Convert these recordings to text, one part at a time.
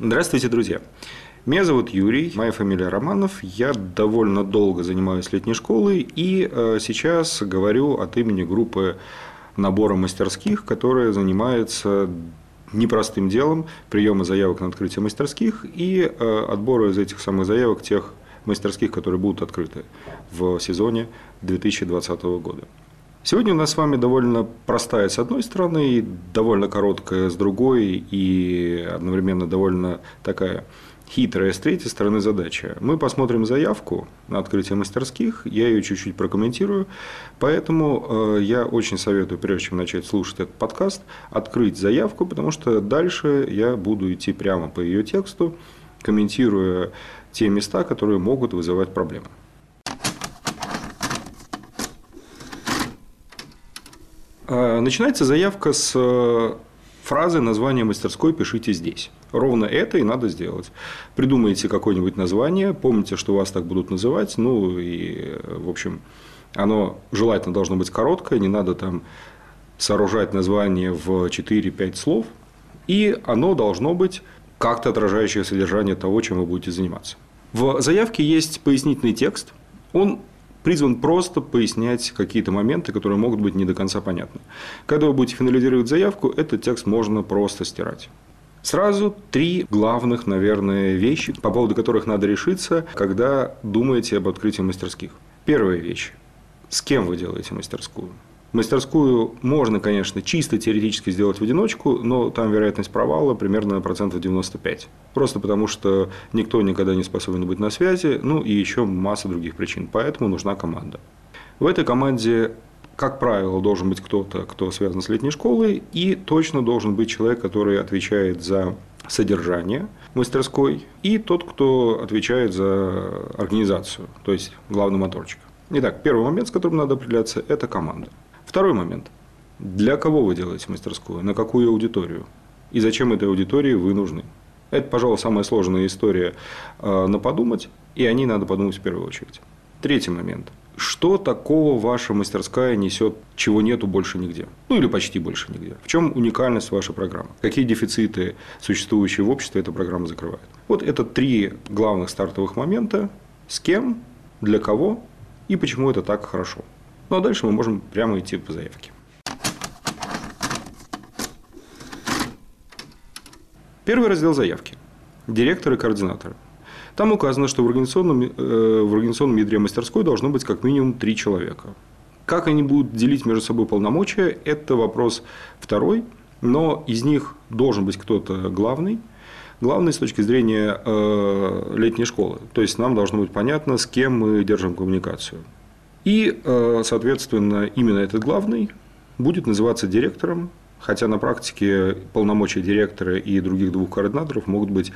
Здравствуйте, друзья! Меня зовут Юрий, моя фамилия Романов, я довольно долго занимаюсь летней школой и э, сейчас говорю от имени группы набора мастерских, которая занимается непростым делом приема заявок на открытие мастерских и э, отбора из этих самых заявок тех мастерских, которые будут открыты в сезоне 2020 года. Сегодня у нас с вами довольно простая с одной стороны, довольно короткая с другой, и одновременно довольно такая хитрая с третьей стороны задача. Мы посмотрим заявку на открытие мастерских, я ее чуть-чуть прокомментирую, поэтому э, я очень советую, прежде чем начать слушать этот подкаст, открыть заявку, потому что дальше я буду идти прямо по ее тексту, комментируя те места, которые могут вызывать проблемы. Начинается заявка с э, фразы название мастерской пишите здесь. Ровно это и надо сделать. Придумайте какое-нибудь название, помните, что вас так будут называть, ну и, в общем, оно желательно должно быть короткое, не надо там сооружать название в 4-5 слов, и оно должно быть как-то отражающее содержание того, чем вы будете заниматься. В заявке есть пояснительный текст, он призван просто пояснять какие-то моменты, которые могут быть не до конца понятны. Когда вы будете финализировать заявку, этот текст можно просто стирать. Сразу три главных, наверное, вещи, по поводу которых надо решиться, когда думаете об открытии мастерских. Первая вещь. С кем вы делаете мастерскую? Мастерскую можно, конечно, чисто теоретически сделать в одиночку, но там вероятность провала примерно процентов 95. Просто потому, что никто никогда не способен быть на связи, ну и еще масса других причин. Поэтому нужна команда. В этой команде, как правило, должен быть кто-то, кто связан с летней школой, и точно должен быть человек, который отвечает за содержание мастерской, и тот, кто отвечает за организацию, то есть главный моторчик. Итак, первый момент, с которым надо определяться, это команда. Второй момент. Для кого вы делаете мастерскую? На какую аудиторию? И зачем этой аудитории вы нужны? Это, пожалуй, самая сложная история э, на подумать, и о ней надо подумать в первую очередь. Третий момент. Что такого ваша мастерская несет, чего нету больше нигде? Ну или почти больше нигде. В чем уникальность вашей программы? Какие дефициты, существующие в обществе, эта программа закрывает? Вот это три главных стартовых момента. С кем, для кого и почему это так хорошо. Ну а дальше мы можем прямо идти по заявке. Первый раздел заявки. Директор и координаторы. Там указано, что в организационном, э, в организационном ядре мастерской должно быть как минимум три человека. Как они будут делить между собой полномочия, это вопрос второй, но из них должен быть кто-то главный, главный с точки зрения э, летней школы. То есть нам должно быть понятно, с кем мы держим коммуникацию. И, э, соответственно, именно этот главный будет называться директором, хотя на практике полномочия директора и других двух координаторов могут быть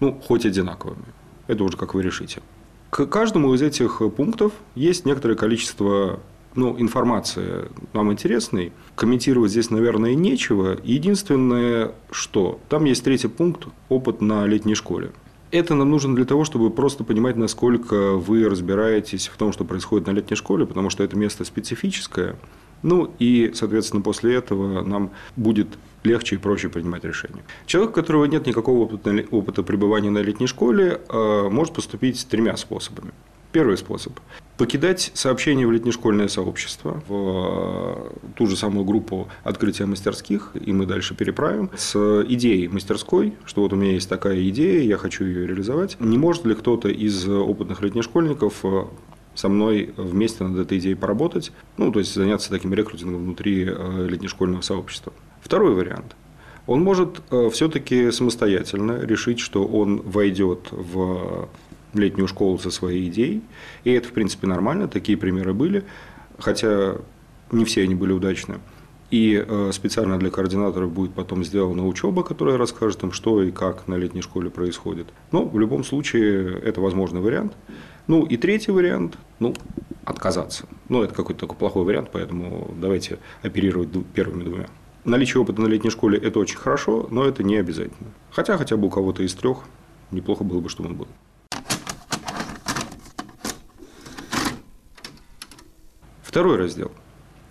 ну, хоть одинаковыми. Это уже как вы решите. К каждому из этих пунктов есть некоторое количество ну, информации нам интересной. Комментировать здесь, наверное, нечего. Единственное, что там есть третий пункт – опыт на летней школе. Это нам нужно для того, чтобы просто понимать, насколько вы разбираетесь в том, что происходит на летней школе, потому что это место специфическое. Ну и, соответственно, после этого нам будет легче и проще принимать решения. Человек, у которого нет никакого опыта, опыта пребывания на летней школе, э, может поступить тремя способами. Первый способ – покидать сообщение в летнешкольное сообщество, в э, ту же самую группу открытия мастерских, и мы дальше переправим, с идеей мастерской, что вот у меня есть такая идея, я хочу ее реализовать. Не может ли кто-то из опытных летнешкольников э, со мной вместе над этой идеей поработать, ну, то есть заняться таким рекрутингом внутри э, летнешкольного сообщества. Второй вариант. Он может все-таки самостоятельно решить, что он войдет в летнюю школу со своей идеей. И это, в принципе, нормально, такие примеры были, хотя не все они были удачны. И э, специально для координаторов будет потом сделана учеба, которая расскажет им, что и как на летней школе происходит. Но в любом случае это возможный вариант. Ну и третий вариант, ну, отказаться. Ну, это какой-то такой плохой вариант, поэтому давайте оперировать первыми двумя. Наличие опыта на летней школе – это очень хорошо, но это не обязательно. Хотя хотя бы у кого-то из трех неплохо было бы, чтобы он был. Второй раздел.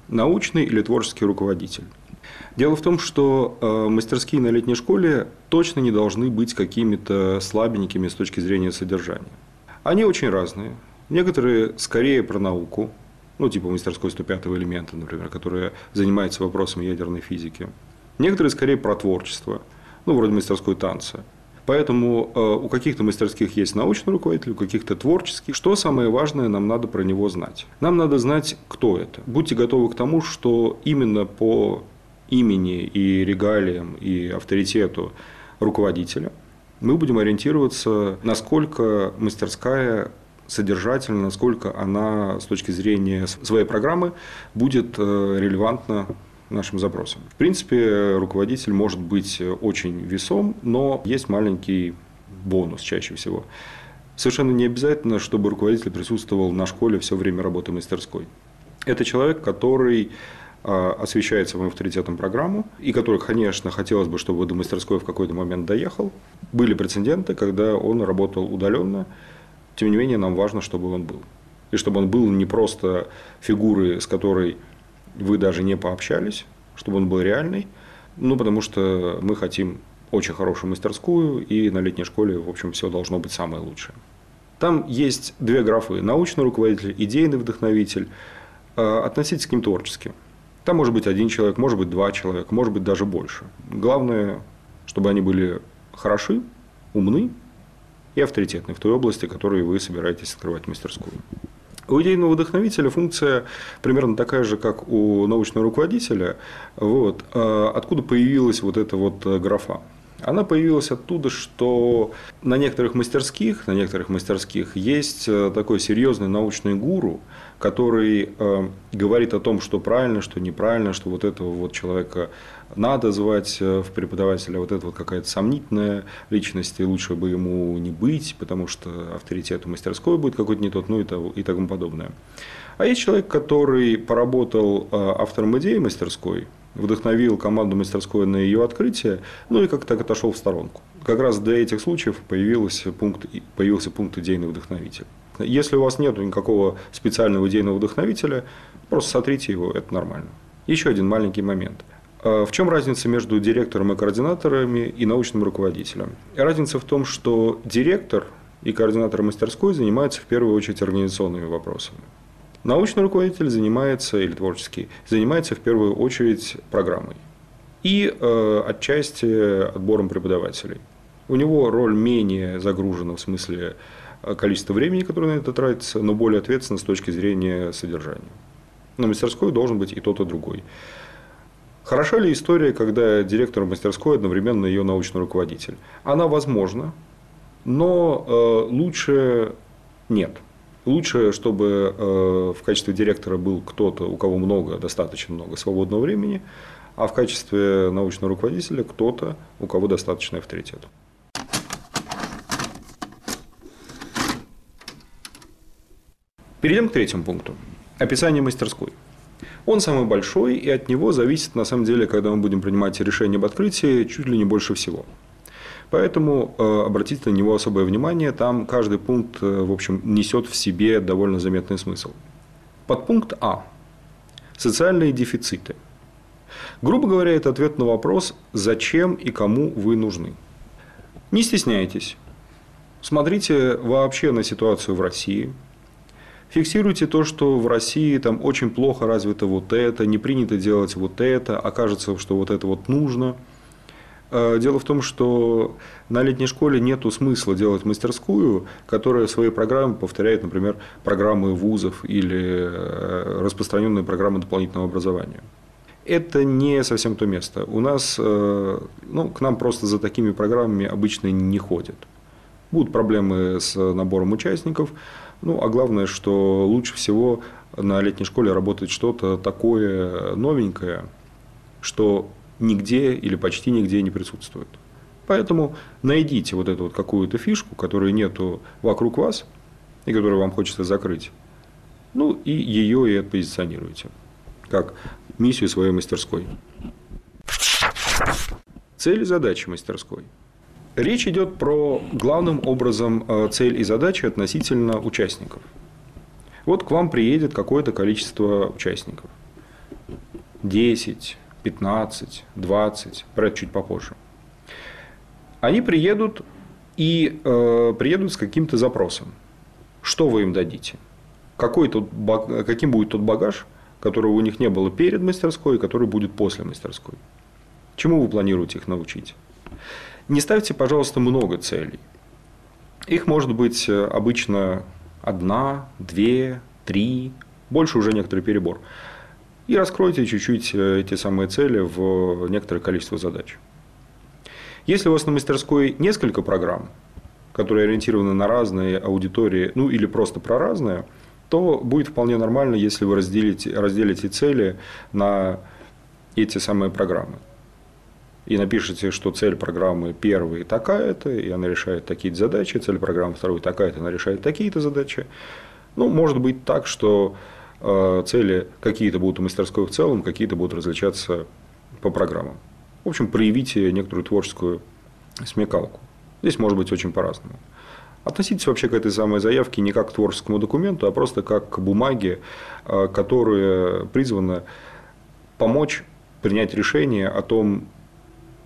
Научный или творческий руководитель. Дело в том, что э, мастерские на летней школе точно не должны быть какими-то слабенькими с точки зрения содержания. Они очень разные. Некоторые скорее про науку, ну, типа мастерской 105 элемента, например, которая занимается вопросами ядерной физики. Некоторые скорее про творчество, ну, вроде мастерской танца. Поэтому э, у каких-то мастерских есть научный руководитель, у каких-то творческих. Что самое важное, нам надо про него знать. Нам надо знать, кто это. Будьте готовы к тому, что именно по имени и регалиям и авторитету руководителя мы будем ориентироваться, насколько мастерская содержательно, насколько она с точки зрения своей программы будет э, релевантна нашим запросам. В принципе, руководитель может быть очень весом, но есть маленький бонус чаще всего. Совершенно не обязательно, чтобы руководитель присутствовал на школе все время работы мастерской. Это человек, который а, освещает своим авторитетом программу, и который, конечно, хотелось бы, чтобы до мастерской в какой-то момент доехал. Были прецеденты, когда он работал удаленно, тем не менее, нам важно, чтобы он был. И чтобы он был не просто фигурой, с которой вы даже не пообщались, чтобы он был реальный, ну, потому что мы хотим очень хорошую мастерскую, и на летней школе, в общем, все должно быть самое лучшее. Там есть две графы – научный руководитель, идейный вдохновитель. А, относитесь к ним творчески. Там может быть один человек, может быть два человека, может быть даже больше. Главное, чтобы они были хороши, умны и авторитетны в той области, в которой вы собираетесь открывать мастерскую. У идейного вдохновителя функция примерно такая же, как у научного руководителя. Вот. А откуда появилась вот эта вот графа? Она появилась оттуда, что на некоторых мастерских, на некоторых мастерских есть э, такой серьезный научный гуру, который э, говорит о том, что правильно, что неправильно, что вот этого вот человека надо звать э, в преподавателя, вот это вот какая-то сомнительная личность, и лучше бы ему не быть, потому что авторитет у мастерской будет какой-то не тот, ну и, того, и тому подобное. А есть человек, который поработал автором идеи мастерской, вдохновил команду мастерской на ее открытие, ну и как так отошел в сторонку. Как раз для этих случаев появился пункт, появился пункт идейный вдохновитель. Если у вас нет никакого специального идейного вдохновителя, просто сотрите его, это нормально. Еще один маленький момент. А в чем разница между директором и координаторами и научным руководителем? Разница в том, что директор и координатор мастерской занимаются в первую очередь организационными вопросами. Научный руководитель занимается, или творческий, занимается в первую очередь программой и э, отчасти отбором преподавателей. У него роль менее загружена в смысле э, количества времени, которое на это тратится, но более ответственна с точки зрения содержания. На мастерской должен быть и тот, и другой. Хороша ли история, когда директор мастерской одновременно ее научный руководитель? Она возможна, но э, лучше нет – Лучше, чтобы э, в качестве директора был кто-то, у кого много, достаточно много свободного времени, а в качестве научного руководителя кто-то, у кого достаточный авторитет. Перейдем к третьему пункту. Описание мастерской. Он самый большой, и от него зависит, на самом деле, когда мы будем принимать решение об открытии, чуть ли не больше всего. Поэтому э, обратите на него особое внимание. Там каждый пункт, э, в общем, несет в себе довольно заметный смысл. Подпункт А. Социальные дефициты. Грубо говоря, это ответ на вопрос, зачем и кому вы нужны. Не стесняйтесь. Смотрите вообще на ситуацию в России. Фиксируйте то, что в России там очень плохо развито вот это, не принято делать вот это, окажется, что вот это вот нужно – Э, дело в том, что на летней школе нет смысла делать мастерскую, которая в своей программе повторяет, например, программы вузов или э, распространенные программы дополнительного образования. Это не совсем то место. У нас, э, ну, к нам просто за такими программами обычно не ходят. Будут проблемы с набором участников, ну, а главное, что лучше всего на летней школе работает что-то такое новенькое, что нигде или почти нигде не присутствует. Поэтому найдите вот эту вот какую-то фишку, которой нету вокруг вас, и которую вам хочется закрыть. Ну, и ее и отпозиционируйте, как миссию своей мастерской. Цель и задачи мастерской. Речь идет про главным образом э, цель и задачи относительно участников. Вот к вам приедет какое-то количество участников. 10, 15, 20, про это чуть попозже. Они приедут и э, приедут с каким-то запросом. Что вы им дадите? Какой тут, каким будет тот багаж, которого у них не было перед мастерской и который будет после мастерской? Чему вы планируете их научить? Не ставьте, пожалуйста, много целей. Их может быть э, обычно одна, две, три, больше уже некоторый перебор. И раскройте чуть-чуть э, эти самые цели в некоторое количество задач. Если у вас на мастерской несколько программ, которые ориентированы на разные аудитории, ну или просто про разные, то будет вполне нормально, если вы разделите, разделите цели на эти самые программы и напишите, что цель программы первой такая-то, и она решает такие-то задачи, цель программы второй такая-то, она решает такие-то задачи. Ну, может быть так, что э, цели какие-то будут у мастерской в целом, какие-то будут различаться по программам. В общем, проявите некоторую творческую смекалку. Здесь может быть очень по-разному. Относитесь вообще к этой самой заявке не как к творческому документу, а просто как к бумаге, э, которая призвана помочь принять решение о том,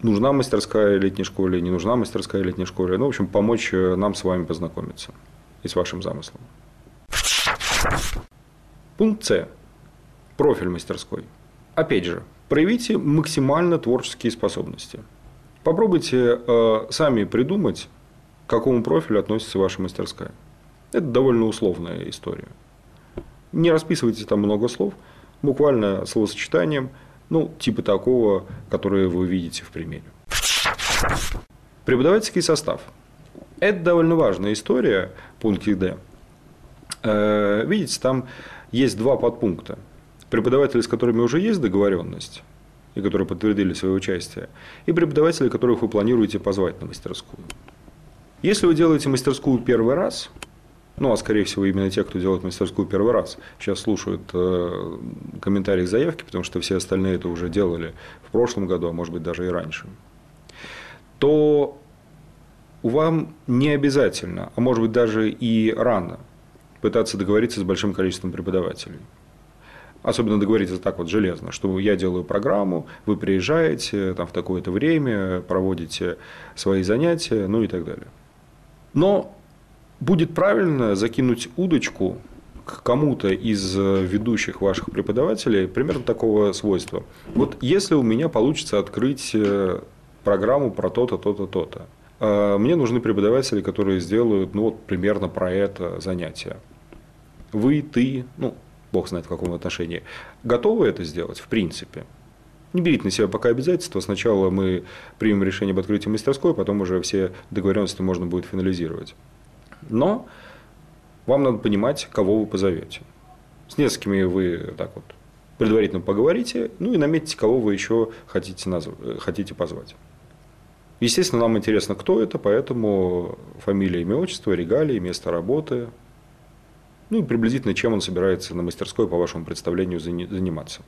нужна мастерская летней школе, не нужна мастерская летней школе. Ну, в общем, помочь э, нам с вами познакомиться и с вашим замыслом. Пункт С. Профиль мастерской. Опять же, проявите максимально творческие способности. Попробуйте э, сами придумать, к какому профилю относится ваша мастерская. Это довольно условная история. Не расписывайте там много слов, буквально словосочетанием – ну, типа такого, которое вы видите в примере. Преподавательский состав. Это довольно важная история, пункте D. Э, видите, там есть два подпункта. Преподаватели, с которыми уже есть договоренность, и которые подтвердили свое участие, и преподаватели, которых вы планируете позвать на мастерскую. Если вы делаете мастерскую первый раз, ну, а скорее всего именно те, кто делает мастерскую первый раз, сейчас слушают э, комментарии к заявке, потому что все остальные это уже делали в прошлом году, а может быть даже и раньше, то вам не обязательно, а может быть даже и рано пытаться договориться с большим количеством преподавателей. Особенно договориться так вот железно, что я делаю программу, вы приезжаете там, в такое-то время, проводите свои занятия, ну и так далее. Но будет правильно закинуть удочку к кому-то из э, ведущих ваших преподавателей примерно такого свойства. Вот если у меня получится открыть э, программу про то-то, то-то, то-то, э, мне нужны преподаватели, которые сделают ну, вот, примерно про это занятие. Вы, ты, ну, бог знает в каком отношении, готовы это сделать в принципе? Не берите на себя пока обязательства. Сначала мы примем решение об открытии мастерской, потом уже все договоренности можно будет финализировать. Но вам надо понимать, кого вы позовете. С несколькими вы так вот предварительно поговорите, ну и наметьте, кого вы еще хотите, назв... хотите позвать. Естественно, нам интересно, кто это, поэтому фамилия, имя, отчество, регалии, место работы, ну и приблизительно, чем он собирается на мастерской, по вашему представлению, заниматься.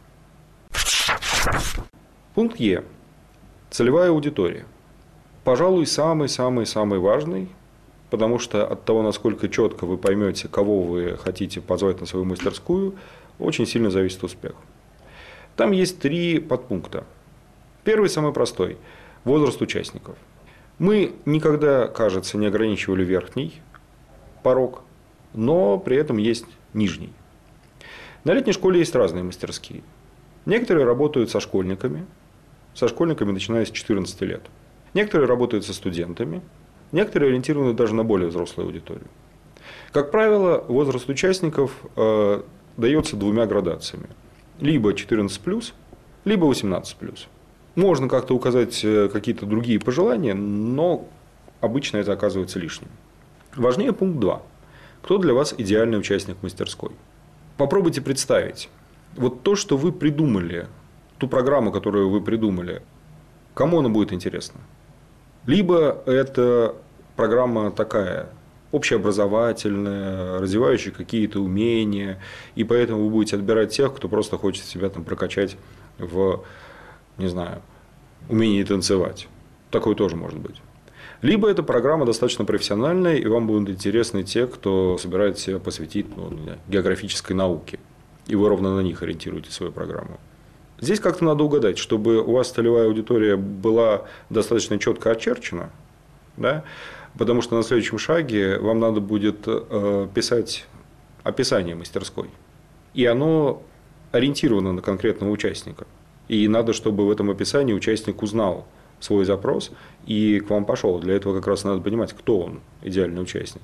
Пункт Е. Целевая аудитория. Пожалуй, самый-самый-самый важный – потому что от того, насколько четко вы поймете, кого вы хотите позвать на свою мастерскую, очень сильно зависит успех. Там есть три подпункта. Первый, самый простой – возраст участников. Мы никогда, кажется, не ограничивали верхний порог, но при этом есть нижний. На летней школе есть разные мастерские. Некоторые работают со школьниками, со школьниками начиная с 14 лет. Некоторые работают со студентами, Некоторые ориентированы даже на более взрослую аудиторию. Как правило, возраст участников э, дается двумя градациями. Либо 14+, либо 18+. Можно как-то указать э, какие-то другие пожелания, но обычно это оказывается лишним. Важнее пункт 2. Кто для вас идеальный участник мастерской? Попробуйте представить, вот то, что вы придумали, ту программу, которую вы придумали, кому она будет интересна? Либо это программа такая, общеобразовательная, развивающая какие-то умения, и поэтому вы будете отбирать тех, кто просто хочет себя там прокачать в, не знаю, умении танцевать. Такое тоже может быть. Либо эта программа достаточно профессиональная, и вам будут интересны те, кто собирается себя посвятить ну, географической науке, и вы ровно на них ориентируете свою программу. Здесь как-то надо угадать, чтобы у вас целевая аудитория была достаточно четко очерчена, да, потому что на следующем шаге вам надо будет э, писать описание мастерской. И оно ориентировано на конкретного участника. И надо, чтобы в этом описании участник узнал свой запрос и к вам пошел. Для этого как раз надо понимать, кто он, идеальный участник.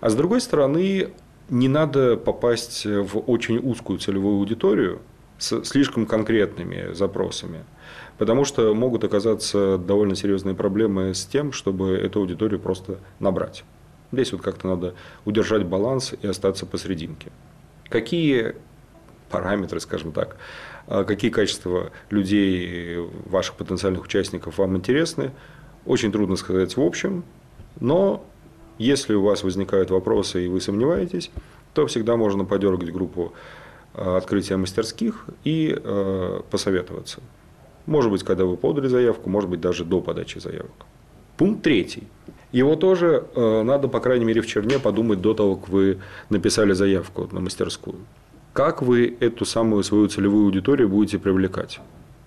А с другой стороны, не надо попасть в очень узкую целевую аудиторию с слишком конкретными запросами, потому что могут оказаться довольно серьезные проблемы с тем, чтобы эту аудиторию просто набрать. Здесь вот как-то надо удержать баланс и остаться посерединке. Какие параметры, скажем так, а какие качества людей, ваших потенциальных участников вам интересны, очень трудно сказать в общем, но если у вас возникают вопросы и вы сомневаетесь, то всегда можно подергать группу открытия мастерских и а, посоветоваться. Может быть, когда вы подали заявку, может быть, даже до подачи заявок. Пункт третий. Его тоже надо, по крайней мере, в черне подумать до того, как вы написали заявку на мастерскую как вы эту самую свою целевую аудиторию будете привлекать.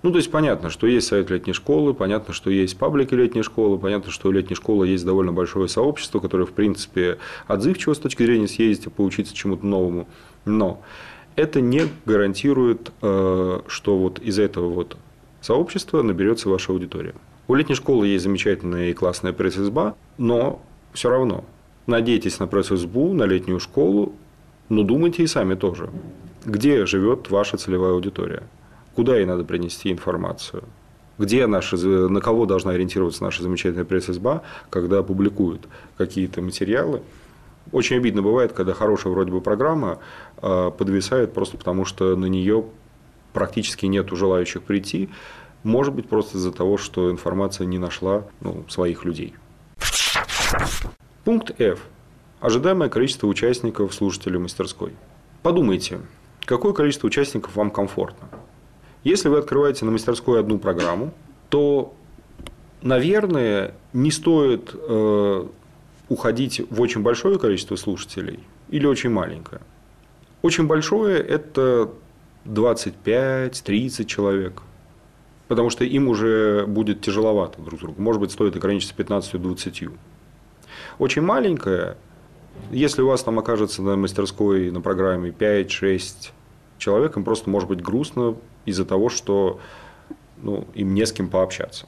Ну, то есть понятно, что есть сайт летней школы, понятно, что есть паблики летней школы, понятно, что у летней школы есть довольно большое сообщество, которое, в принципе, отзывчиво с точки зрения съездить и поучиться чему-то новому. Но это не гарантирует, э, что вот из этого вот сообщества наберется ваша аудитория. У летней школы есть замечательная и классная пресс-изба, но все равно надейтесь на пресс-избу, на летнюю школу, но думайте и сами тоже. Где живет ваша целевая аудитория? Куда ей надо принести информацию? Где наши, на кого должна ориентироваться наша замечательная пресс-изба, когда публикуют какие-то материалы? Очень обидно бывает, когда хорошая вроде бы программа а, подвисает просто потому, что на нее практически нет желающих прийти. Может быть, просто из-за того, что информация не нашла ну, своих людей. Пункт F. Ожидаемое количество участников слушателей мастерской. Подумайте, какое количество участников вам комфортно. Если вы открываете на мастерской одну программу, то, наверное, не стоит э, уходить в очень большое количество слушателей или очень маленькое. Очень большое – это 25-30 человек. Потому что им уже будет тяжеловато друг другу. Может быть, стоит ограничиться 15-20. Очень маленькое если у вас там окажется на мастерской на программе 5-6 человек, им просто может быть грустно из-за того, что ну, им не с кем пообщаться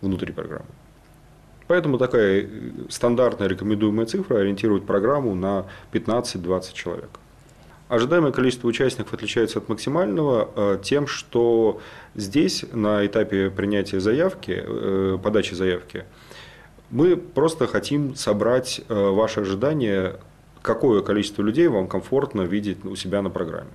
внутри программы. Поэтому такая э, стандартная рекомендуемая цифра ориентировать программу на 15-20 человек. Ожидаемое количество участников отличается от максимального э, тем, что здесь на этапе принятия заявки, э, подачи заявки, мы просто хотим собрать ваши ожидания, какое количество людей вам комфортно видеть у себя на программе.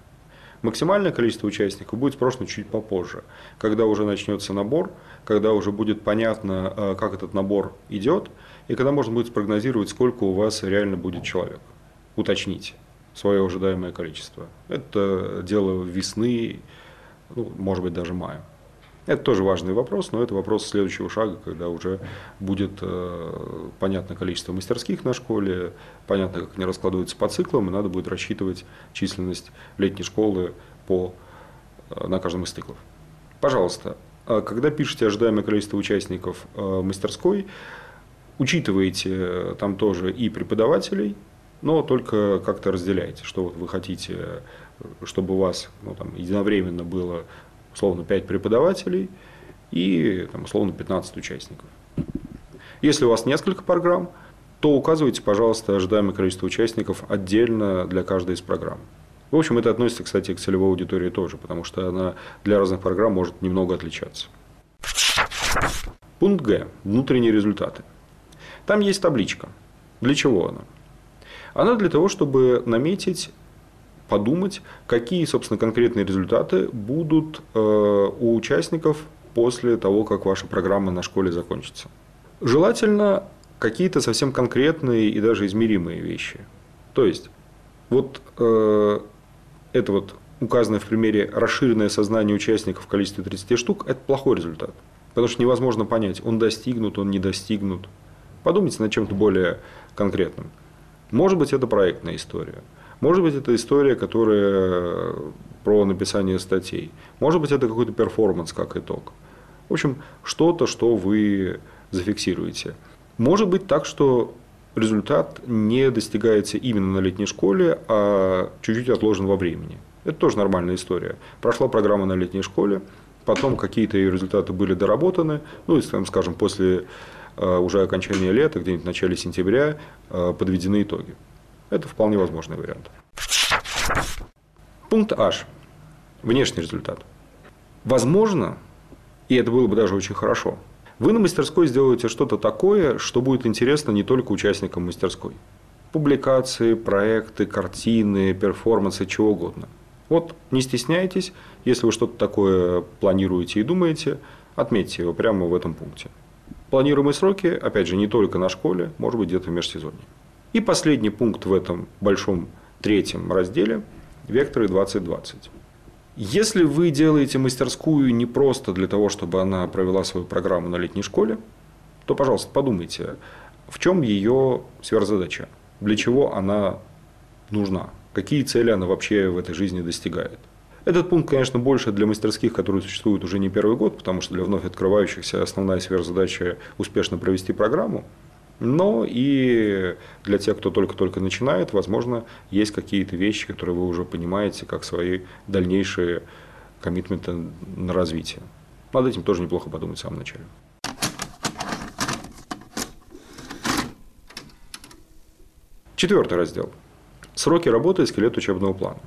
Максимальное количество участников будет спрошено чуть попозже, когда уже начнется набор, когда уже будет понятно, э, как этот набор идет, и когда можно будет спрогнозировать, сколько у вас реально будет человек. Уточните свое ожидаемое количество. Это дело весны, ну, может быть, даже мая. Это тоже важный вопрос, но это вопрос следующего шага, когда уже будет э, понятно количество мастерских на школе, понятно, как они раскладываются по циклам, и надо будет рассчитывать численность летней школы по, э, на каждом из циклов. Пожалуйста, а когда пишете ожидаемое количество участников э, мастерской, учитывайте там тоже и преподавателей, но только как-то разделяйте, что вот вы хотите, чтобы у вас ну, там, единовременно было условно 5 преподавателей и там, условно 15 участников. Если у вас несколько программ, то указывайте, пожалуйста, ожидаемое количество участников отдельно для каждой из программ. В общем, это относится, кстати, к целевой аудитории тоже, потому что она для разных программ может немного отличаться. Пункт Г. Внутренние результаты. Там есть табличка. Для чего она? Она для того, чтобы наметить подумать, какие, собственно, конкретные результаты будут э, у участников после того, как ваша программа на школе закончится. Желательно какие-то совсем конкретные и даже измеримые вещи. То есть, вот э, это вот указанное в примере расширенное сознание участников в количестве 30 штук, это плохой результат. Потому что невозможно понять, он достигнут, он не достигнут. Подумайте над чем-то более конкретным. Может быть, это проектная история. Может быть, это история, которая про написание статей. Может быть, это какой-то перформанс как итог. В общем, что-то, что вы зафиксируете. Может быть так, что результат не достигается именно на летней школе, а чуть-чуть отложен во времени. Это тоже нормальная история. Прошла программа на летней школе, потом какие-то ее результаты были доработаны, ну, если, скажем, после э, уже окончания лета, где-нибудь в начале сентября, э, подведены итоги. Это вполне возможный вариант. Пункт H. Внешний результат. Возможно, и это было бы даже очень хорошо, вы на мастерской сделаете что-то такое, что будет интересно не только участникам мастерской. Публикации, проекты, картины, перформансы, чего угодно. Вот не стесняйтесь, если вы что-то такое планируете и думаете, отметьте его прямо в этом пункте. Планируемые сроки, опять же, не только на школе, может быть, где-то в межсезонье. И последний пункт в этом большом третьем разделе – векторы 2020. Если вы делаете мастерскую не просто для того, чтобы она провела свою программу на летней школе, то, пожалуйста, подумайте, в чем ее сверхзадача, для чего она нужна, какие цели она вообще в этой жизни достигает. Этот пункт, конечно, больше для мастерских, которые существуют уже не первый год, потому что для вновь открывающихся основная сверхзадача – успешно провести программу. Но и для тех, кто только-только начинает, возможно, есть какие-то вещи, которые вы уже понимаете, как свои дальнейшие коммитменты на развитие. Над этим тоже неплохо подумать в самом начале. Четвертый раздел. Сроки работы и скелет учебного плана.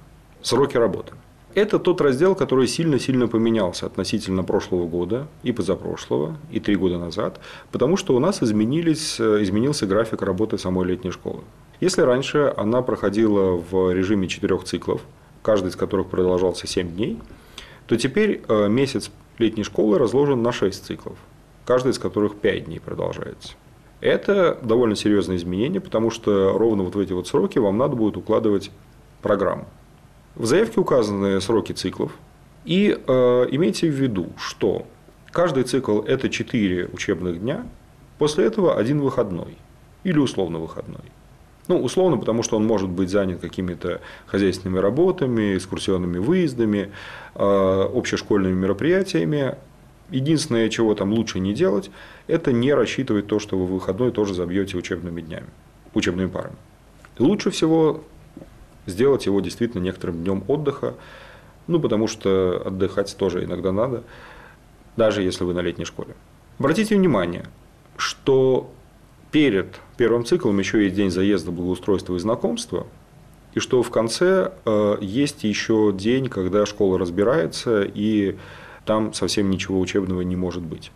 Сроки работы – это тот раздел, который сильно-сильно поменялся относительно прошлого года и позапрошлого, и три года назад, потому что у нас изменились, э, изменился график работы самой летней школы. Если раньше она проходила в режиме четырех циклов, каждый из которых продолжался 7 дней, то теперь э, месяц летней школы разложен на 6 циклов, каждый из которых 5 дней продолжается. Это довольно серьезное изменение, потому что ровно вот в эти вот сроки вам надо будет укладывать программу. В заявке указаны сроки циклов. И э, имейте в виду, что каждый цикл – это 4 учебных дня, после этого один выходной или условно выходной. Ну, условно, потому что он может быть занят какими-то хозяйственными работами, экскурсионными выездами, э, общешкольными мероприятиями. Единственное, чего там лучше не делать, это не рассчитывать то, что вы выходной тоже забьете учебными днями, учебными парами. Лучше всего сделать его действительно некоторым днем отдыха, ну, потому что отдыхать тоже иногда надо, даже если вы на летней школе. Обратите внимание, что перед первым циклом еще есть день заезда, благоустройства и знакомства, и что в конце э, есть еще день, когда школа разбирается, и там совсем ничего учебного не может быть.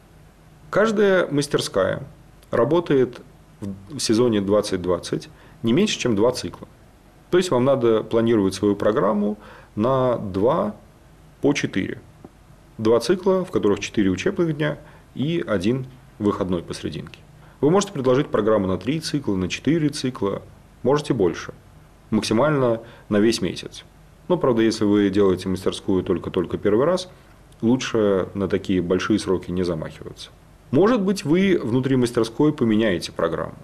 Каждая мастерская работает в сезоне 2020 не меньше, чем два цикла. То есть вам надо планировать свою программу на 2 по 4. Два цикла, в которых 4 учебных дня и один выходной посерединке. Вы можете предложить программу на 3 цикла, на 4 цикла, можете больше. Максимально на весь месяц. Но, правда, если вы делаете мастерскую только-только первый раз, лучше на такие большие сроки не замахиваться. Может быть, вы внутри мастерской поменяете программу.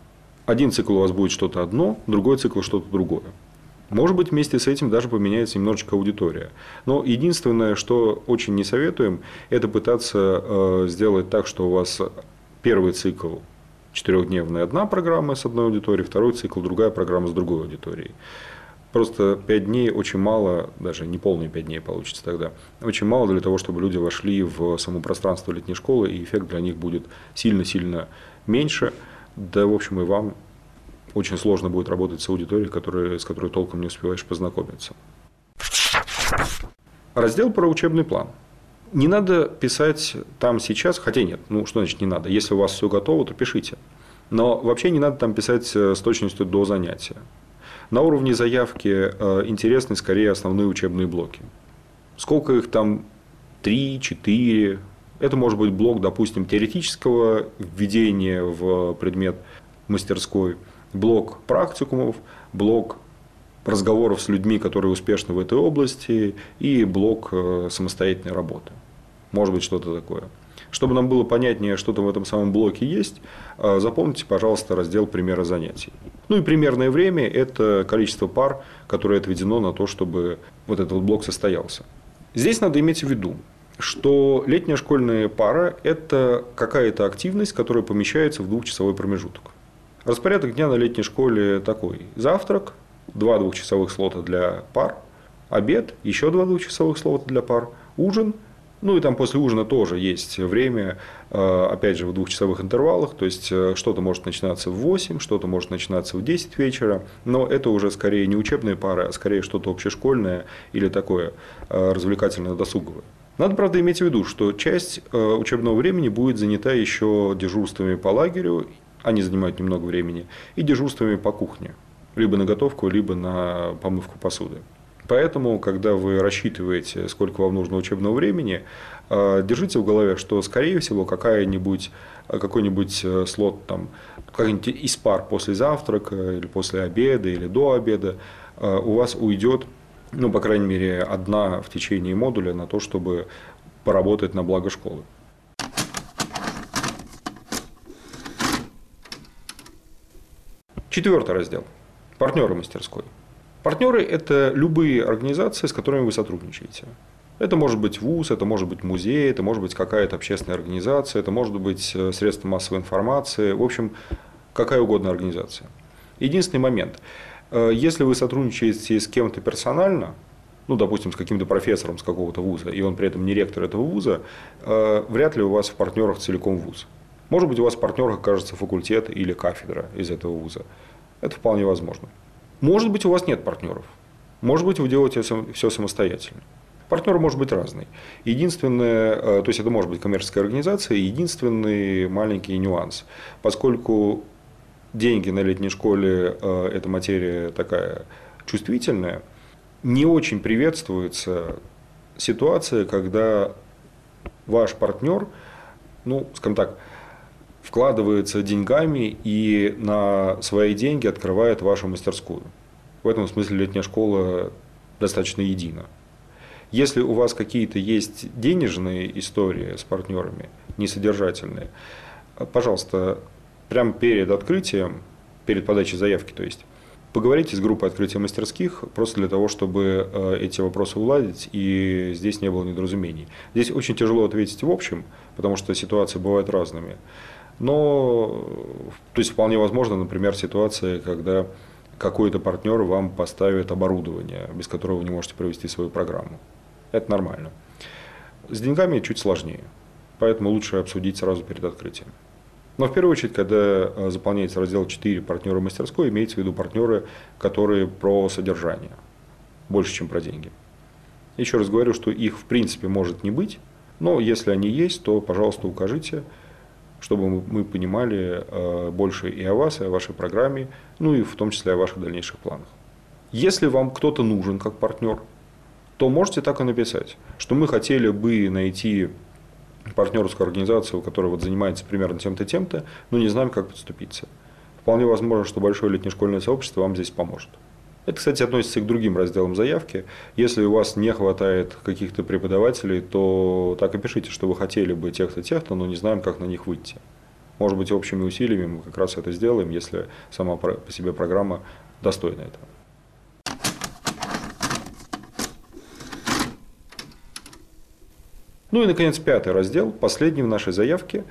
Один цикл у вас будет что-то одно, другой цикл что-то другое. Может быть, вместе с этим даже поменяется немножечко аудитория. Но единственное, что очень не советуем, это пытаться э, сделать так, что у вас первый цикл четырехдневная одна программа с одной аудиторией, второй цикл другая программа с другой аудиторией. Просто пять дней очень мало, даже не полные пять дней получится тогда, очень мало для того, чтобы люди вошли в само пространство летней школы, и эффект для них будет сильно-сильно меньше. Да, в общем, и вам очень сложно будет работать с аудиторией, которая, с которой толком не успеваешь познакомиться. Раздел про учебный план. Не надо писать там сейчас, хотя нет, ну что значит не надо, если у вас все готово, то пишите. Но вообще не надо там писать э, с точностью до занятия. На уровне заявки э, интересны скорее основные учебные блоки. Сколько их там? Три, четыре. Это может быть блок, допустим, теоретического введения в предмет мастерской – блок практикумов, блок разговоров с людьми, которые успешны в этой области, и блок э, самостоятельной работы. Может быть, что-то такое. Чтобы нам было понятнее, что там в этом самом блоке есть, э, запомните, пожалуйста, раздел примера занятий. Ну и примерное время – это количество пар, которое отведено на то, чтобы вот этот блок состоялся. Здесь надо иметь в виду, что летняя школьная пара – это какая-то активность, которая помещается в двухчасовой промежуток. Распорядок дня на летней школе такой. Завтрак, два двухчасовых слота для пар, обед, еще два двухчасовых слота для пар, ужин – ну и там после ужина тоже есть время, э, опять же, в двухчасовых интервалах. То есть э, что-то может начинаться в 8, что-то может начинаться в 10 вечера. Но это уже скорее не учебные пары, а скорее что-то общешкольное или такое э, развлекательно-досуговое. Надо, правда, иметь в виду, что часть учебного времени будет занята еще дежурствами по лагерю, они занимают немного времени, и дежурствами по кухне, либо на готовку, либо на помывку посуды. Поэтому, когда вы рассчитываете, сколько вам нужно учебного времени, э, держите в голове, что, скорее всего, какая-нибудь, э, какой-нибудь э, слот там, какой-нибудь из пар после завтрака или после обеда или до обеда у вас уйдет, ну, по крайней мере, одна в течение модуля на то, чтобы поработать на благо школы. Четвертый раздел. Партнеры мастерской. Партнеры – это любые организации, с которыми вы сотрудничаете. Это может быть ВУЗ, это может быть музей, это может быть какая-то общественная организация, это может быть э, средство массовой информации, в общем, какая угодно организация. Единственный момент. Э, если вы сотрудничаете с кем-то персонально, ну, допустим, с каким-то профессором с какого-то вуза, и он при этом не ректор этого вуза, э, вряд ли у вас в партнерах целиком вуз. Может быть, у вас в партнерах окажется факультет или кафедра из этого вуза. Это вполне возможно. Может быть, у вас нет партнеров. Может быть, вы делаете все самостоятельно. Партнер может быть разный. Единственное, э, то есть это может быть коммерческая организация, единственный маленький нюанс. Поскольку деньги на летней школе э, – это материя такая чувствительная, не очень приветствуется ситуация, когда ваш партнер, ну, скажем так, вкладывается деньгами и на свои деньги открывает вашу мастерскую. В этом смысле летняя школа достаточно едина. Если у вас какие-то есть денежные истории с партнерами, несодержательные, пожалуйста, прямо перед открытием, перед подачей заявки, то есть, поговорите с группой открытия мастерских, просто для того, чтобы э, эти вопросы уладить, и здесь не было недоразумений. Здесь очень тяжело ответить в общем, потому что ситуации бывают разными. Но, то есть вполне возможно, например, ситуация, когда какой-то партнер вам поставит оборудование, без которого вы не можете провести свою программу. Это нормально. С деньгами чуть сложнее, поэтому лучше обсудить сразу перед открытием. Но в первую очередь, когда э, заполняется раздел 4 партнеры мастерской, имеется в виду партнеры, которые про содержание, больше, чем про деньги. Еще раз говорю, что их в принципе может не быть, но если они есть, то, пожалуйста, укажите, чтобы мы понимали э, больше и о вас, и о вашей программе, ну и в том числе о ваших дальнейших планах. Если вам кто-то нужен как партнер, то можете так и написать, что мы хотели бы найти партнерскую организацию, которая вот занимается примерно тем-то, тем-то, но не знаем, как подступиться. Вполне возможно, что большое летнее школьное сообщество вам здесь поможет. Это, кстати, относится и к другим разделам заявки. Если у вас не хватает каких-то преподавателей, то так и пишите, что вы хотели бы тех-то, тех-то, но не знаем, как на них выйти. Может быть, общими усилиями мы как раз это сделаем, если сама по себе программа достойна этого. Ну и, наконец, пятый раздел, последний в нашей заявке,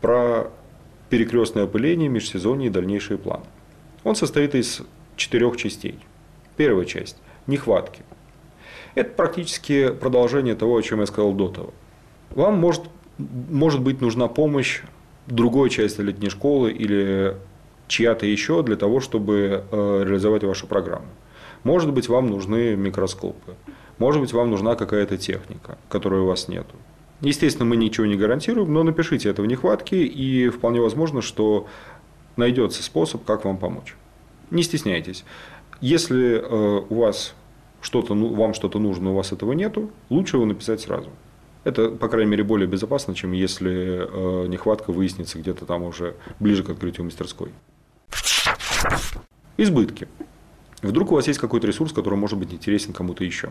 про перекрестное опыление, межсезонье и дальнейшие планы. Он состоит из четырех частей. Первая часть – нехватки. Это практически продолжение того, о чем я сказал до того. Вам может, может быть нужна помощь другой части летней школы или чья-то еще для того, чтобы э, реализовать вашу программу. Может быть, вам нужны микроскопы. Может быть, вам нужна какая-то техника, которой у вас нет. Естественно, мы ничего не гарантируем, но напишите это в нехватке, и вполне возможно, что найдется способ, как вам помочь. Не стесняйтесь. Если э, у вас что-то, ну, вам что-то нужно, у вас этого нету, лучше его написать сразу. Это, по крайней мере, более безопасно, чем если э, нехватка выяснится где-то там уже ближе к открытию мастерской. Избытки. Вдруг у вас есть какой-то ресурс, который может быть интересен кому-то еще.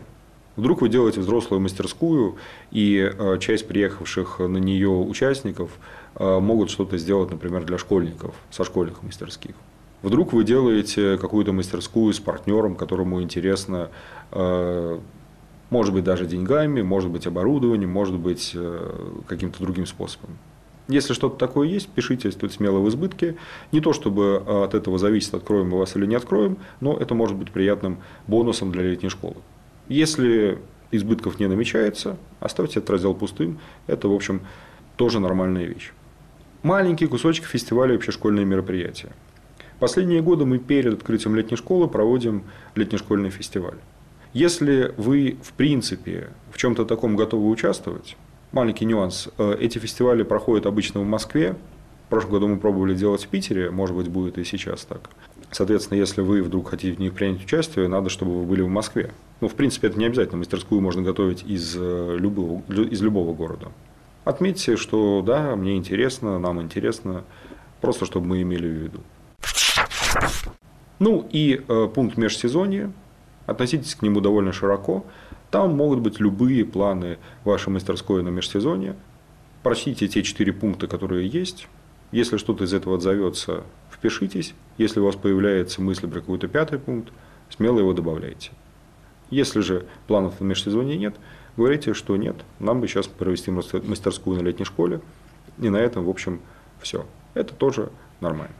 Вдруг вы делаете взрослую мастерскую, и э, часть приехавших на нее участников могут что-то сделать, например, для школьников, со школьных мастерских. Вдруг вы делаете какую-то мастерскую с партнером, которому интересно, э, может быть, даже деньгами, может быть, оборудованием, может быть, э, каким-то другим способом. Если что-то такое есть, пишите тут смело в избытке. Не то, чтобы от этого зависит, откроем мы вас или не откроем, но это может быть приятным бонусом для летней школы. Если избытков не намечается, оставьте этот раздел пустым. Это, в общем, тоже нормальная вещь. Маленький кусочек фестиваля общешкольные мероприятия. Последние годы мы перед открытием летней школы проводим летнешкольный фестиваль. Если вы, в принципе, в чем-то таком готовы участвовать, маленький нюанс, э, эти фестивали проходят обычно в Москве, в прошлом году мы пробовали делать в Питере, может быть, будет и сейчас так. Соответственно, если вы вдруг хотите в них принять участие, надо, чтобы вы были в Москве. Ну, в принципе, это не обязательно. Мастерскую можно готовить из э, любого, из любого города. Отметьте, что да, мне интересно, нам интересно, просто чтобы мы имели в виду. Ну и э, пункт межсезонья. Относитесь к нему довольно широко. Там могут быть любые планы вашей мастерской на межсезонье. Прочтите те четыре пункта, которые есть. Если что-то из этого отзовется, впишитесь. Если у вас появляется мысль про какой-то пятый пункт, смело его добавляйте. Если же планов на межсезонье нет, говорите, что нет, нам бы сейчас провести мастерскую на летней школе, и на этом, в общем, все. Это тоже нормально.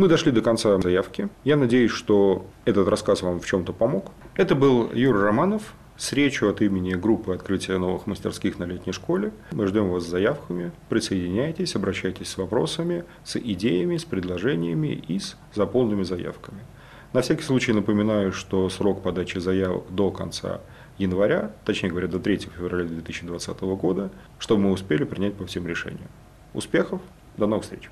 Мы дошли до конца заявки. Я надеюсь, что этот рассказ вам в чем-то помог. Это был Юра Романов с речью от имени группы открытия новых мастерских на летней школе. Мы ждем вас с заявками. Присоединяйтесь, обращайтесь с вопросами, с идеями, с предложениями и с заполненными заявками. На всякий случай напоминаю, что срок подачи заявок до конца января, точнее говоря, до 3 февраля 2020 года, чтобы мы успели принять по всем решениям. Успехов, до новых встреч!